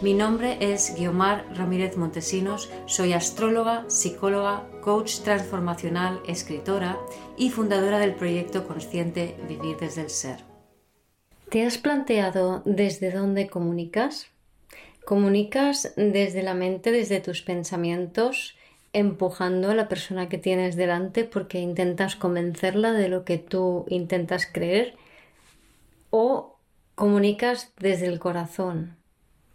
Mi nombre es Guiomar Ramírez Montesinos, soy astróloga, psicóloga, coach transformacional, escritora y fundadora del proyecto consciente Vivir desde el Ser. ¿Te has planteado desde dónde comunicas? ¿Comunicas desde la mente, desde tus pensamientos, empujando a la persona que tienes delante porque intentas convencerla de lo que tú intentas creer? ¿O comunicas desde el corazón,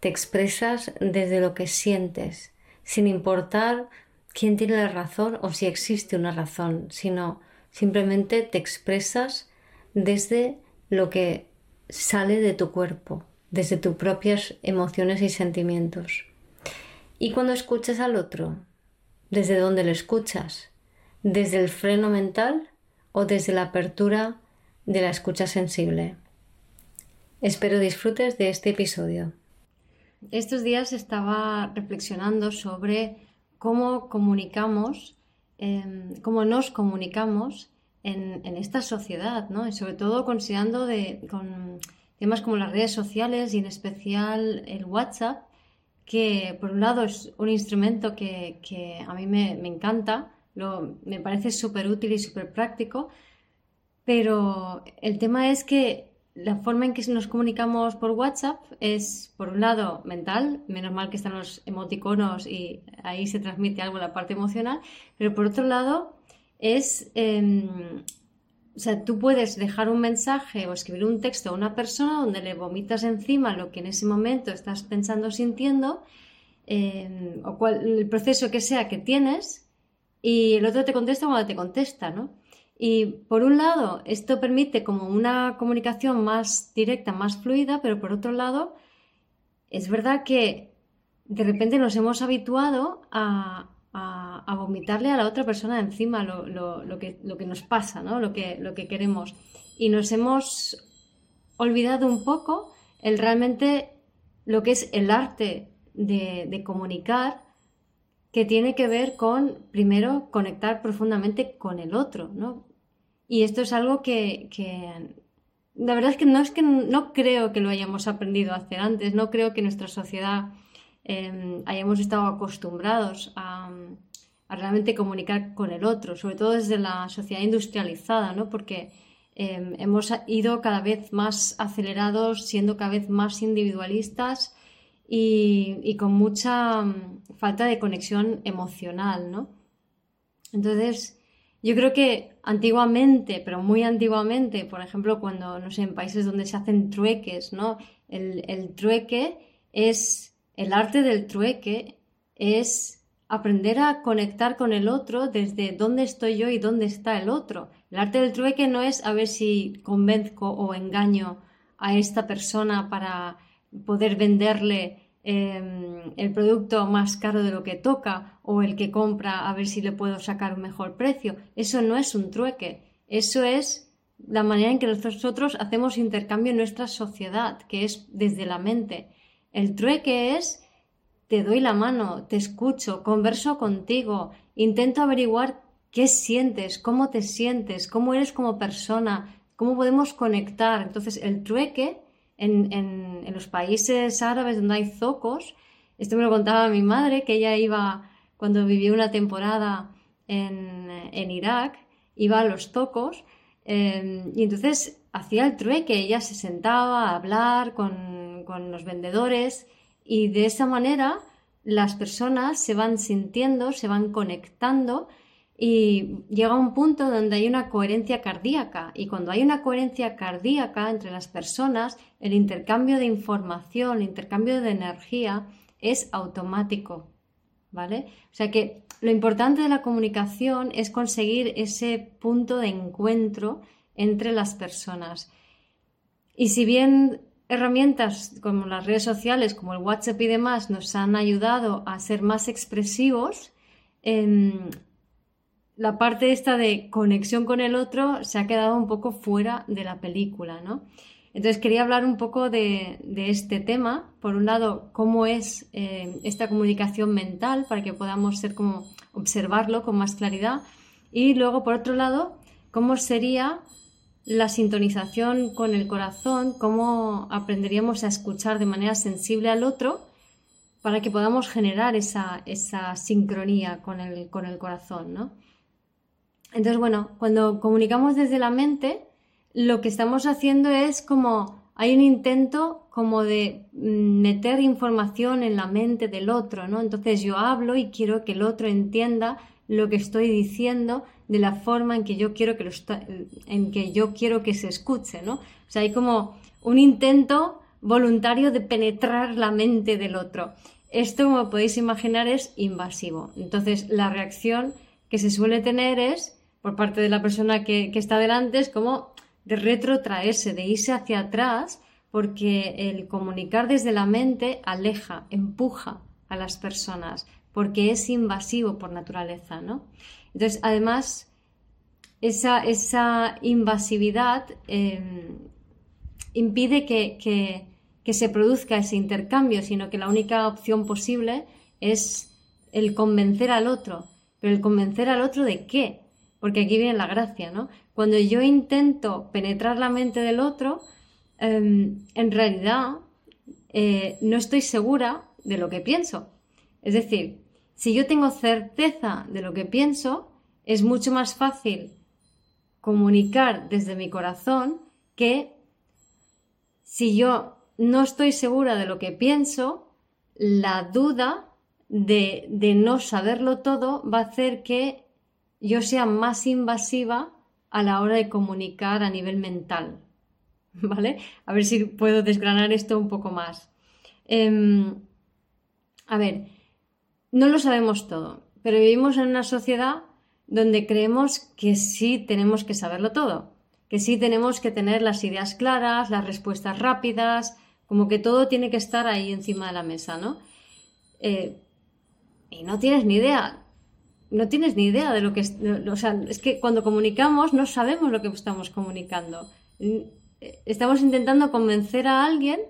te expresas desde lo que sientes, sin importar quién tiene la razón o si existe una razón, sino simplemente te expresas desde lo que sale de tu cuerpo, desde tus propias emociones y sentimientos. Y cuando escuchas al otro, ¿desde dónde le escuchas? ¿Desde el freno mental o desde la apertura de la escucha sensible? Espero disfrutes de este episodio. Estos días estaba reflexionando sobre cómo comunicamos, em, cómo nos comunicamos en, esta sociedad, ¿no? Y sobre todo considerando de, con temas como las redes sociales y en especial el WhatsApp, que por un lado es un instrumento que, a mí me, encanta, me parece súper útil y súper práctico, pero el tema es que la forma en que nos comunicamos por WhatsApp es, por un lado, mental, menos mal que están los emoticonos y ahí se transmite algo la parte emocional, pero por otro lado es, em, o sea, tú puedes dejar un mensaje o escribir un texto a una persona donde le vomitas encima lo que en ese momento estás pensando, sintiendo, em, o cual, el proceso que sea que tienes, y el otro te contesta cuando te contesta, ¿no? Y por un lado, esto permite como una comunicación más directa, más fluida, pero por otro lado, es verdad que de repente nos hemos habituado a, vomitarle a la otra persona encima lo, que, lo que, nos pasa, ¿no? lo, que, lo que queremos. Y nos hemos olvidado un poco el realmente lo que es el arte de comunicar que tiene que ver con, primero, conectar profundamente con el otro, ¿no? Y esto es algo que, la verdad es que no es que no creo que lo hayamos aprendido a hacer antes, no creo que nuestra sociedad em, hayamos estado acostumbrados a, realmente comunicar con el otro, sobre todo desde la sociedad industrializada, ¿no? Porque em, hemos ido cada vez más acelerados, siendo cada vez más individualistas y, con mucha mm, falta de conexión emocional, ¿no? Entonces, yo creo que antiguamente, pero muy antiguamente, por ejemplo, cuando, no sé, en países donde se hacen trueques, ¿no? El, el trueque es, el arte del trueque es aprender a conectar con el otro desde dónde estoy yo y dónde está el otro. El arte del trueque no es a ver si convenzco o engaño a esta persona para poder venderle em, el producto más caro de lo que toca o el que compra a ver si le puedo sacar un mejor precio. Eso no es un trueque, eso es la manera en que nosotros hacemos intercambio en nuestra sociedad, que es desde la mente. El trueque es te doy la mano, te escucho, converso contigo, intento averiguar qué sientes, cómo te sientes, cómo eres como persona, cómo podemos conectar. Entonces, el trueque en, los países árabes donde hay zocos, esto me lo contaba mi madre, que ella iba, cuando vivió una temporada en, Irak, iba a los zocos em, y entonces hacía el trueque, ella se sentaba a hablar con, con los vendedores y de esa manera las personas se van sintiendo, se van conectando y llega un punto donde hay una coherencia cardíaca y cuando hay una coherencia cardíaca entre las personas, el intercambio de información, el intercambio de energía es automático, ¿vale? O sea que lo importante de la comunicación es conseguir ese punto de encuentro entre las personas. Y si bien herramientas como las redes sociales, como el WhatsApp y demás, nos han ayudado a ser más expresivos, em, la parte esta de conexión con el otro se ha quedado un poco fuera de la película, ¿no? Entonces quería hablar un poco de, este tema. Por un lado, cómo es eh, esta comunicación mental para que podamos ser como observarlo con más claridad. Y luego, por otro lado, cómo sería la sintonización con el corazón, cómo aprenderíamos a escuchar de manera sensible al otro para que podamos generar esa, sincronía con el, con el corazón, ¿no? Entonces, bueno, cuando comunicamos desde la mente, lo que estamos haciendo es como hay un intento como de mm, meter información en la mente del otro, ¿no? Entonces yo hablo y quiero que el otro entienda lo que estoy diciendo de la forma en que yo quiero que lo en que yo quiero que se escuche, ¿no? O sea, hay como un intento voluntario de penetrar la mente del otro. Esto, como podéis imaginar, es invasivo. Entonces, la reacción que se suele tener es, por parte de la persona que, está delante, es como de retrotraerse, de irse hacia atrás, porque el comunicar desde la mente aleja, empuja a las personas, porque es invasivo por naturaleza, ¿no? Entonces, además, esa, esa invasividad em, impide que, que se produzca ese intercambio, sino que la única opción posible es el convencer al otro. Pero el convencer al otro de qué? Porque aquí viene la gracia, ¿no? Cuando yo intento penetrar la mente del otro, em, en realidad eh, no estoy segura de lo que pienso. Es decir, si yo tengo certeza de lo que pienso, es mucho más fácil comunicar desde mi corazón que si yo no estoy segura de lo que pienso, la duda de, de no saberlo todo va a hacer que yo sea más invasiva a la hora de comunicar a nivel mental. ¿Vale? A ver si puedo desgranar esto un poco más. Em, a ver, no lo sabemos todo, pero vivimos en una sociedad donde creemos que sí tenemos que saberlo todo, que sí tenemos que tener las ideas claras, las respuestas rápidas, como que todo tiene que estar ahí encima de la mesa, ¿no? Eh, y no tienes ni idea no tienes ni idea de lo que es. O sea, es que cuando comunicamos no sabemos lo que estamos comunicando. Estamos intentando convencer a alguien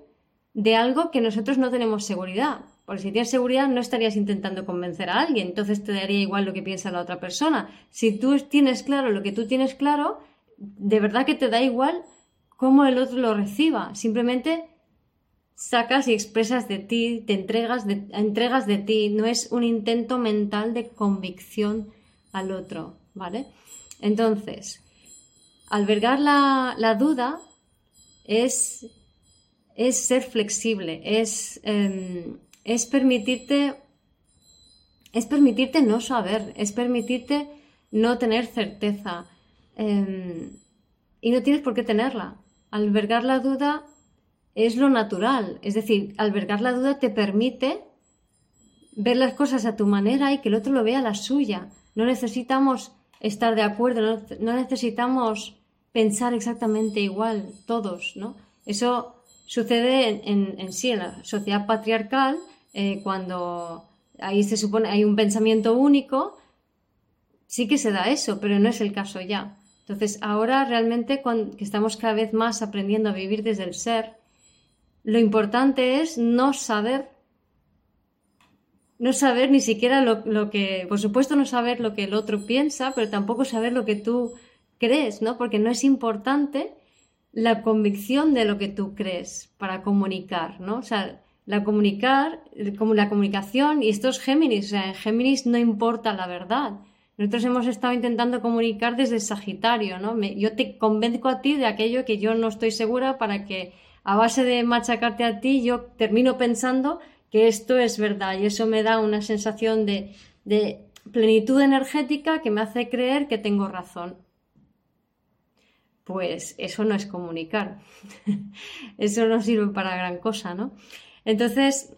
de algo que nosotros no tenemos seguridad. Porque si tienes seguridad no estarías intentando convencer a alguien, entonces te daría igual lo que piensa la otra persona. Si tú tienes claro lo que tú tienes claro, de verdad que te da igual cómo el otro lo reciba. Simplemente sacas y expresas de ti, te entregas de, entregas de ti, no es un intento mental de convicción al otro, ¿vale? Entonces, albergar la, duda es, es, ser flexible, es, em, es permitirte es permitirte no saber, es permitirte no tener certeza. Em, y no tienes por qué tenerla. Albergar la duda es lo natural. Es decir, albergar la duda te permite ver las cosas a tu manera y que el otro lo vea a la suya. No necesitamos estar de acuerdo, no, necesitamos pensar exactamente igual todos, ¿no? Eso sucede en, sí, en la sociedad patriarcal, eh, cuando ahí se supone hay un pensamiento único, sí que se da eso, pero no es el caso ya. Entonces, ahora realmente cuando, que estamos cada vez más aprendiendo a vivir desde el ser, lo importante es no saber, no saber ni siquiera lo, que, por supuesto no saber lo que el otro piensa, pero tampoco saber lo que tú crees, ¿no? Porque no es importante la convicción de lo que tú crees para comunicar, ¿no? O sea, la comunicar, como la comunicación, y esto es Géminis, o sea, en Géminis no importa la verdad. Nosotros hemos estado intentando comunicar desde Sagitario, ¿no? yo te convenzco a ti de aquello que yo no estoy segura para que a base de machacarte a ti, yo termino pensando que esto es verdad y eso me da una sensación de, plenitud energética que me hace creer que tengo razón. Pues eso no es comunicar. eso no sirve para gran cosa, ¿no? Entonces,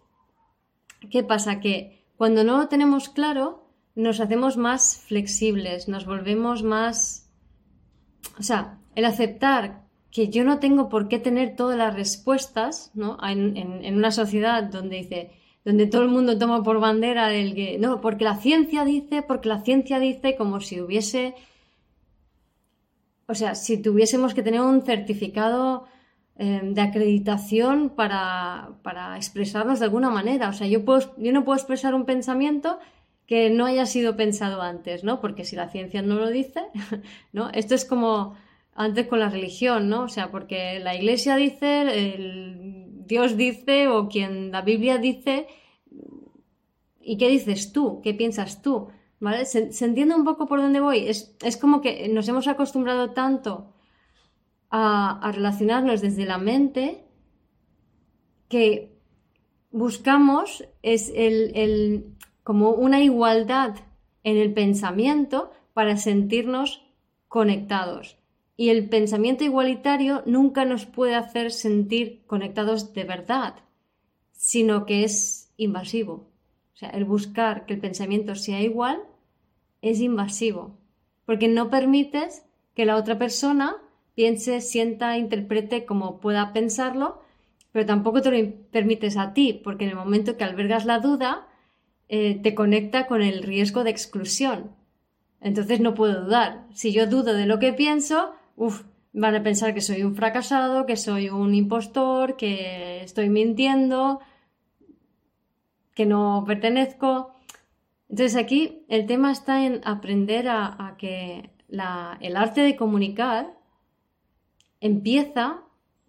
¿qué pasa? Que cuando no lo tenemos claro, nos hacemos más flexibles, nos volvemos más... O sea, el aceptar que yo no tengo por qué tener todas las respuestas, ¿no? En, una sociedad donde dice, donde todo el mundo toma por bandera del que, no, porque la ciencia dice, porque la ciencia dice, como si hubiese, o sea, si tuviésemos que tener un certificado eh, de acreditación para, para, expresarnos de alguna manera. O sea, yo, puedo, yo no puedo expresar un pensamiento que no haya sido pensado antes, ¿no? Porque si la ciencia no lo dice, ¿no? Esto es como antes con la religión, ¿no? O sea, porque la iglesia dice, Dios dice o quien la Biblia dice, ¿y qué dices tú? ¿Qué piensas tú? ¿Vale? ¿Se, entiende un poco por dónde voy? Es, es, como que nos hemos acostumbrado tanto a, a relacionarnos desde la mente que buscamos es el, el, como una igualdad en el pensamiento para sentirnos conectados. Y el pensamiento igualitario nunca nos puede hacer sentir conectados de verdad, sino que es invasivo. O sea, el buscar que el pensamiento sea igual es invasivo, porque no permites que la otra persona piense, sienta, interprete como pueda pensarlo, pero tampoco te lo permites a ti, porque en el momento que albergas la duda, eh, te conecta con el riesgo de exclusión. Entonces no puedo dudar. Si yo dudo de lo que pienso, uff, van a pensar que soy un fracasado, que soy un impostor, que estoy mintiendo, que no pertenezco. Entonces aquí el tema está en aprender a, que el arte de comunicar empieza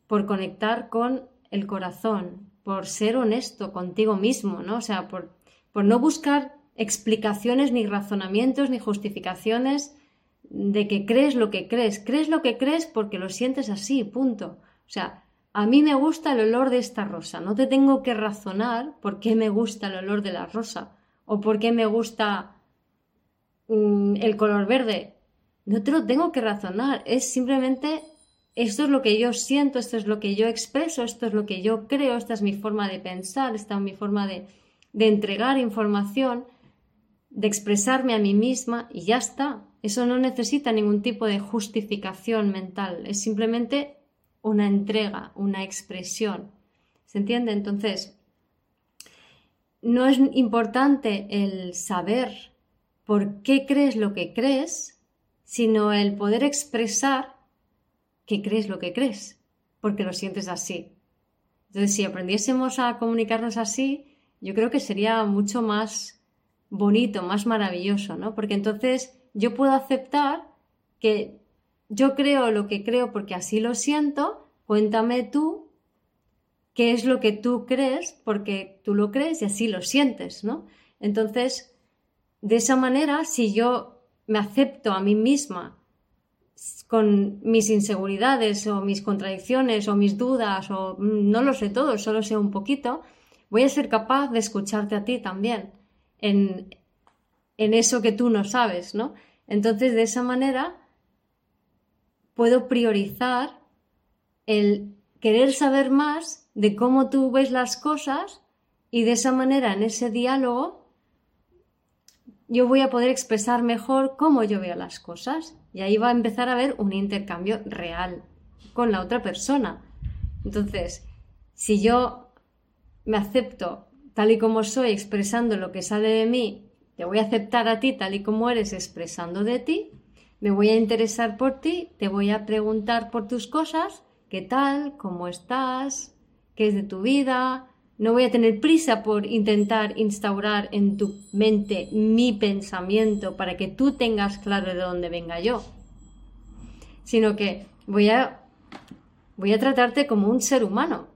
por conectar con el corazón, por ser honesto contigo mismo, ¿no? O sea, por por no buscar explicaciones ni razonamientos ni justificaciones de que crees lo que crees. Crees lo que crees porque lo sientes así, punto. O sea, a mí me gusta el olor de esta rosa. No te tengo que razonar por qué me gusta el olor de la rosa o por qué me gusta mm, el color verde. No te lo tengo que razonar. Es simplemente esto es lo que yo siento, esto es lo que yo expreso, esto es lo que yo creo, esta es mi forma de pensar, esta es mi forma de, de entregar información, de expresarme a mí misma y ya está. Eso no necesita ningún tipo de justificación mental, es simplemente una entrega, una expresión. ¿Se entiende? Entonces, no es importante el saber por qué crees lo que crees, sino el poder expresar que crees lo que crees, porque lo sientes así. Entonces, si aprendiésemos a comunicarnos así, yo creo que sería mucho más bonito, más maravilloso, ¿no? Porque entonces yo puedo aceptar que yo creo lo que creo porque así lo siento, cuéntame tú qué es lo que tú crees porque tú lo crees y así lo sientes, ¿no? Entonces, de esa manera, si yo me acepto a mí misma con mis inseguridades o mis contradicciones o mis dudas o mm, no lo sé todo, solo sé un poquito, voy a ser capaz de escucharte a ti también en, en eso que tú no sabes, ¿no? Entonces, de esa manera, puedo priorizar el querer saber más de cómo tú ves las cosas y de esa manera, en ese diálogo, yo voy a poder expresar mejor cómo yo veo las cosas y ahí va a empezar a haber un intercambio real con la otra persona. Entonces, si yo me acepto tal y como soy expresando lo que sale de mí, te voy a aceptar a ti tal y como eres expresando de ti, me voy a interesar por ti, te voy a preguntar por tus cosas, qué tal, cómo estás, qué es de tu vida, no voy a tener prisa por intentar instaurar en tu mente mi pensamiento para que tú tengas claro de dónde venga yo, sino que voy a, voy a tratarte como un ser humano,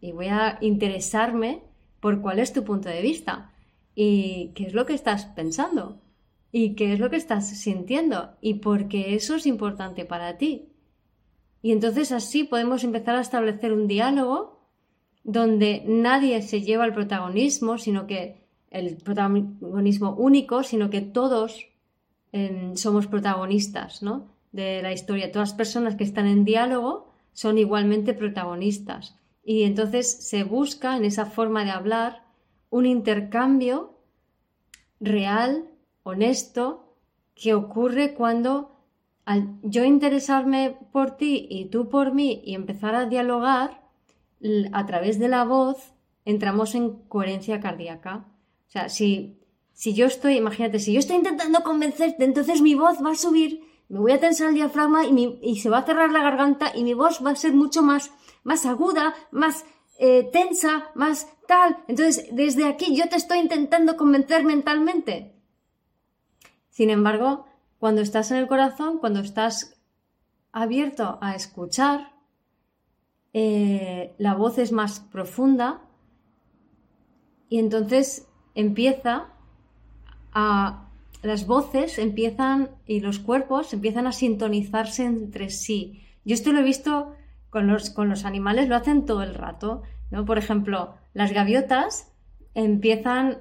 y voy a interesarme por cuál es tu punto de vista y qué es lo que estás pensando y qué es lo que estás sintiendo y por qué eso es importante para ti. Y entonces así podemos empezar a establecer un diálogo donde nadie se lleva el protagonismo, sino que el protagonismo único, sino que todos em, somos protagonistas ¿no? de la historia. Todas las personas que están en diálogo son igualmente protagonistas. Y entonces se busca en esa forma de hablar un intercambio real, honesto, que ocurre cuando al yo interesarme por ti y tú por mí y empezar a dialogar, a través de la voz entramos en coherencia cardíaca. O sea, si, si yo estoy, imagínate, si yo estoy intentando convencerte, entonces mi voz va a subir, me voy a tensar el diafragma y, y se va a cerrar la garganta y mi voz va a ser mucho más, más aguda, más eh, tensa, más tal. Entonces, desde aquí yo te estoy intentando convencer mentalmente. Sin embargo, cuando estás en el corazón, cuando estás abierto a escuchar, eh, la voz es más profunda y entonces empieza a las voces empiezan y los cuerpos empiezan a sintonizarse entre sí. Yo esto lo he visto con los, con los animales, lo hacen todo el rato. ¿no? Por ejemplo, las gaviotas empiezan,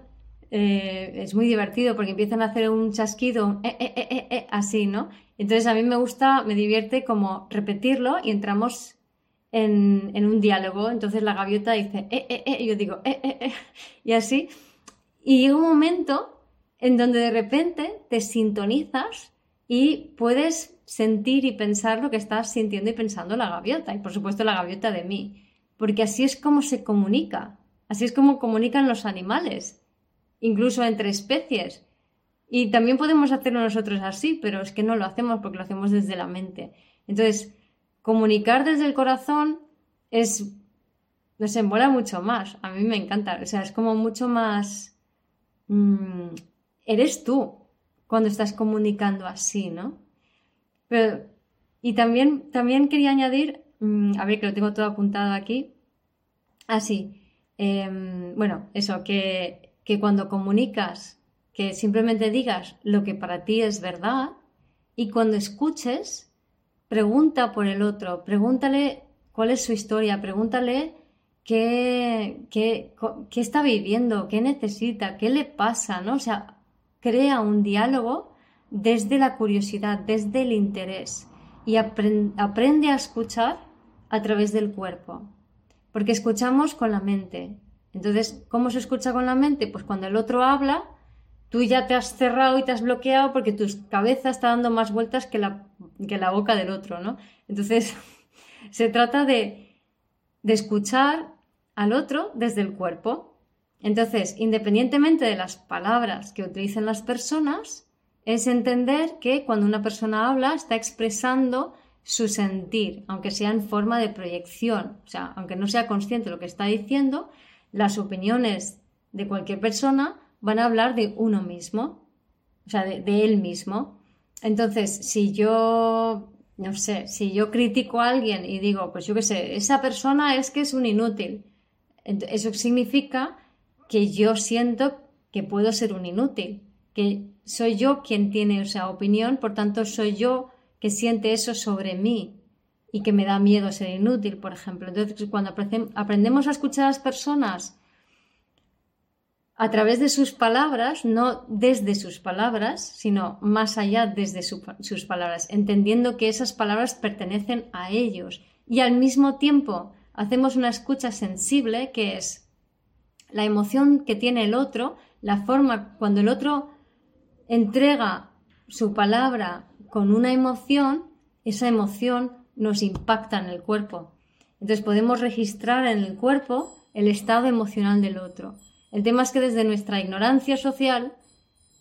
eh, es muy divertido porque empiezan a hacer un chasquido eh, eh, así, ¿no? Entonces a mí me gusta, me divierte como repetirlo y entramos en, en un diálogo. Entonces la gaviota dice, eh, eh, eh, y yo digo, eh, eh, eh, y así. Y llega un momento en donde de repente te sintonizas y puedes sentir y pensar lo que estás sintiendo y pensando la gaviota, y por supuesto la gaviota de mí, porque así es como se comunica, así es como comunican los animales, incluso entre especies. Y también podemos hacerlo nosotros así, pero es que no lo hacemos porque lo hacemos desde la mente. Entonces, comunicar desde el corazón es, nos embola mucho más. A mí me encanta. O sea, es como mucho más... Mmm, eres tú cuando estás comunicando así, ¿no? Pero, y también, también quería añadir, mmm, a ver que lo tengo todo apuntado aquí. Así, eh, bueno, eso, que, que cuando comunicas, que simplemente digas lo que para ti es verdad y cuando escuches, pregunta por el otro, pregúntale cuál es su historia, pregúntale qué, qué, qué está viviendo, qué necesita, qué le pasa, ¿no? O sea, crea un diálogo desde la curiosidad, desde el interés y aprende a escuchar a través del cuerpo, porque escuchamos con la mente. Entonces, ¿cómo se escucha con la mente? Pues cuando el otro habla, tú ya te has cerrado y te has bloqueado porque tu cabeza está dando más vueltas que la, boca del otro, ¿no? Entonces, se trata de escuchar al otro desde el cuerpo. Entonces, independientemente de las palabras que utilicen las personas, es entender que cuando una persona habla está expresando su sentir, aunque sea en forma de proyección, o sea, aunque no sea consciente de lo que está diciendo, las opiniones de cualquier persona van a hablar de uno mismo, o sea, de, él mismo. Entonces, si yo, no sé, si yo critico a alguien y digo, pues yo qué sé, esa persona es que es un inútil, eso significa que yo siento que puedo ser un inútil, que soy yo quien tiene esa opinión, por tanto soy yo que siente eso sobre mí y que me da miedo ser inútil, por ejemplo. Entonces, cuando aprendemos a escuchar a las personas a través de sus palabras, no desde sus palabras, sino más allá desde sus palabras, entendiendo que esas palabras pertenecen a ellos. Y al mismo tiempo hacemos una escucha sensible, que es la emoción que tiene el otro, la forma cuando el otro entrega su palabra con una emoción, esa emoción nos impacta en el cuerpo. Entonces podemos registrar en el cuerpo el estado emocional del otro. El tema es que desde nuestra ignorancia social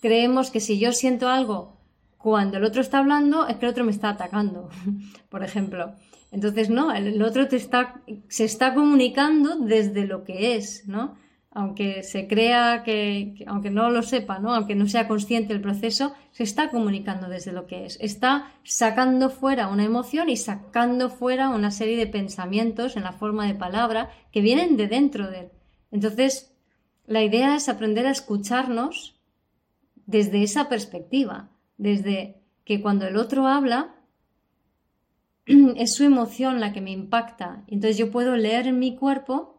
creemos que si yo siento algo cuando el otro está hablando es que el otro me está atacando, por ejemplo. Entonces, no, el otro se está comunicando desde lo que es, ¿no? Aunque se crea que, que, aunque no lo sepa, ¿no? Aunque no sea consciente del proceso, se está comunicando desde lo que es. Está sacando fuera una emoción y sacando fuera una serie de pensamientos en la forma de palabra que vienen de dentro de él. Entonces, la idea es aprender a escucharnos desde esa perspectiva, desde que cuando el otro habla, es su emoción la que me impacta. Entonces yo puedo leer en mi cuerpo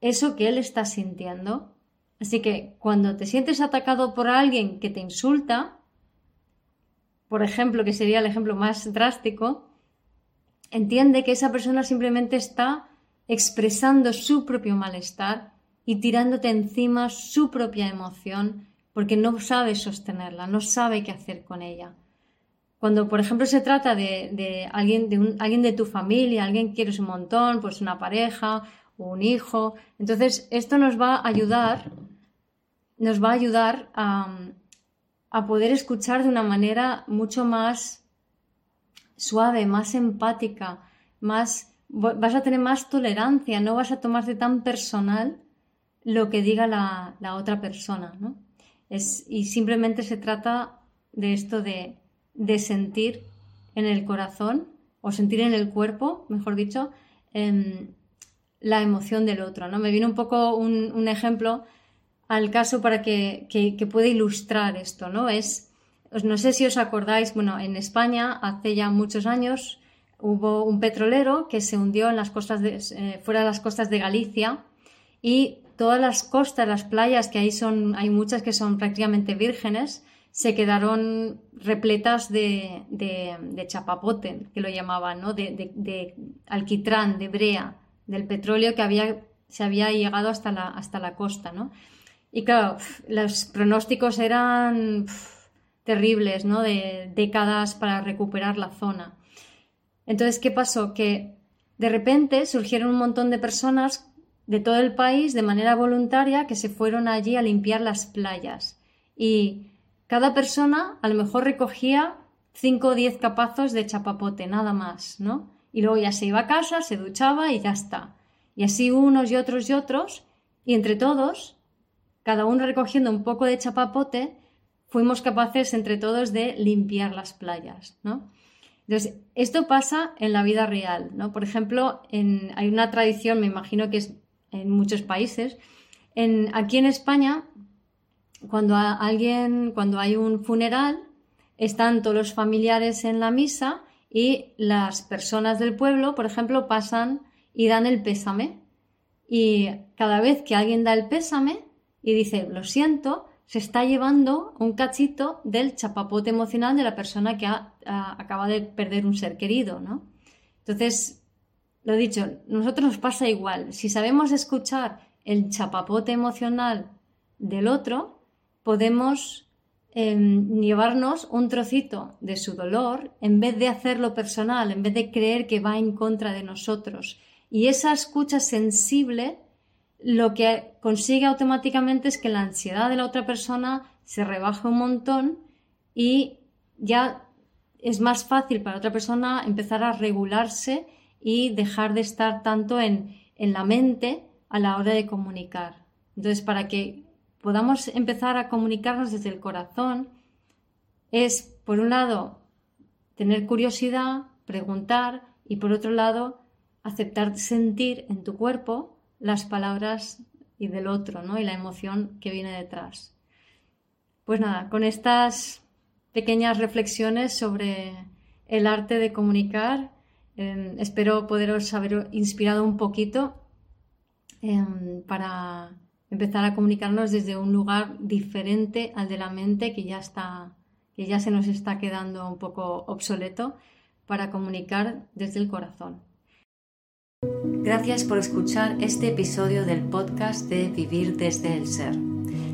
eso que él está sintiendo. Así que cuando te sientes atacado por alguien que te insulta, por ejemplo, que sería el ejemplo más drástico, entiende que esa persona simplemente está expresando su propio malestar y tirándote encima su propia emoción porque no sabe sostenerla, no sabe qué hacer con ella. cuando, por ejemplo, se trata de, alguien, de alguien de tu familia, alguien que quieres un montón, pues una pareja, un hijo, entonces esto nos va a ayudar, nos va a ayudar a, a poder escuchar de una manera mucho más suave, más empática, más vas a tener más tolerancia, no vas a tomarte tan personal lo que diga la, otra persona, ¿no? Es, y simplemente se trata de esto de, sentir en el corazón o sentir en el cuerpo, mejor dicho, em, la emoción del otro, ¿no? Me viene un poco un, ejemplo al caso para que, que, pueda ilustrar esto, ¿no? Es, no sé si os acordáis, bueno, en España hace ya muchos años hubo un petrolero que se hundió en las costas eh, fuera de las costas de Galicia y todas las costas, las playas, que ahí son, hay muchas que son prácticamente vírgenes, se quedaron repletas de, chapapote, que lo llamaban, ¿no? de, alquitrán, de brea, del petróleo que había, se había llegado hasta la, hasta la costa. ¿no? Y claro, los pronósticos eran terribles, ¿no? de décadas para recuperar la zona. Entonces, ¿qué pasó? Que de repente surgieron un montón de personas de todo el país de manera voluntaria que se fueron allí a limpiar las playas. Y cada persona a lo mejor recogía 5 o 10 capazos de chapapote, nada más, ¿no? Y luego ya se iba a casa, se duchaba y ya está. Y así unos y otros y otros, y entre todos, cada uno recogiendo un poco de chapapote, fuimos capaces entre todos de limpiar las playas, ¿no? Entonces, esto pasa en la vida real, ¿no? Por ejemplo, hay una tradición, me imagino que es en muchos países. Aquí en España, cuando alguien, cuando hay un funeral, están todos los familiares en la misa y las personas del pueblo, por ejemplo, pasan y dan el pésame. Y cada vez que alguien da el pésame y dice lo siento, se está llevando un cachito del chapapote emocional de la persona que acaba de perder un ser querido, ¿no? Entonces, lo dicho, nosotros nos pasa igual. Si sabemos escuchar el chapapote emocional del otro, podemos em, llevarnos un trocito de su dolor en vez de hacerlo personal, en vez de creer que va en contra de nosotros. Y esa escucha sensible lo que consigue automáticamente es que la ansiedad de la otra persona se rebaje un montón y ya es más fácil para otra persona empezar a regularse y dejar de estar tanto en, la mente a la hora de comunicar. Entonces, para que podamos empezar a comunicarnos desde el corazón, es, por un lado, tener curiosidad, preguntar y, por otro lado, aceptar sentir en tu cuerpo las palabras y del otro, ¿no? Y la emoción que viene detrás. Pues nada, con estas pequeñas reflexiones sobre el arte de comunicar, Em, espero poderos haber inspirado un poquito em, para empezar a comunicarnos desde un lugar diferente al de la mente que ya está que ya se nos está quedando un poco obsoleto para comunicar desde el corazón. Gracias por escuchar este episodio del podcast de Vivir desde el Ser.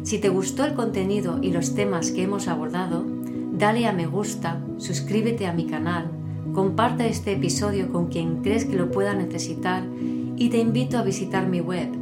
Si te gustó el contenido y los temas que hemos abordado, dale a me gusta, suscríbete a mi canal Comparte este episodio con quien crees que lo pueda necesitar y te invito a visitar mi web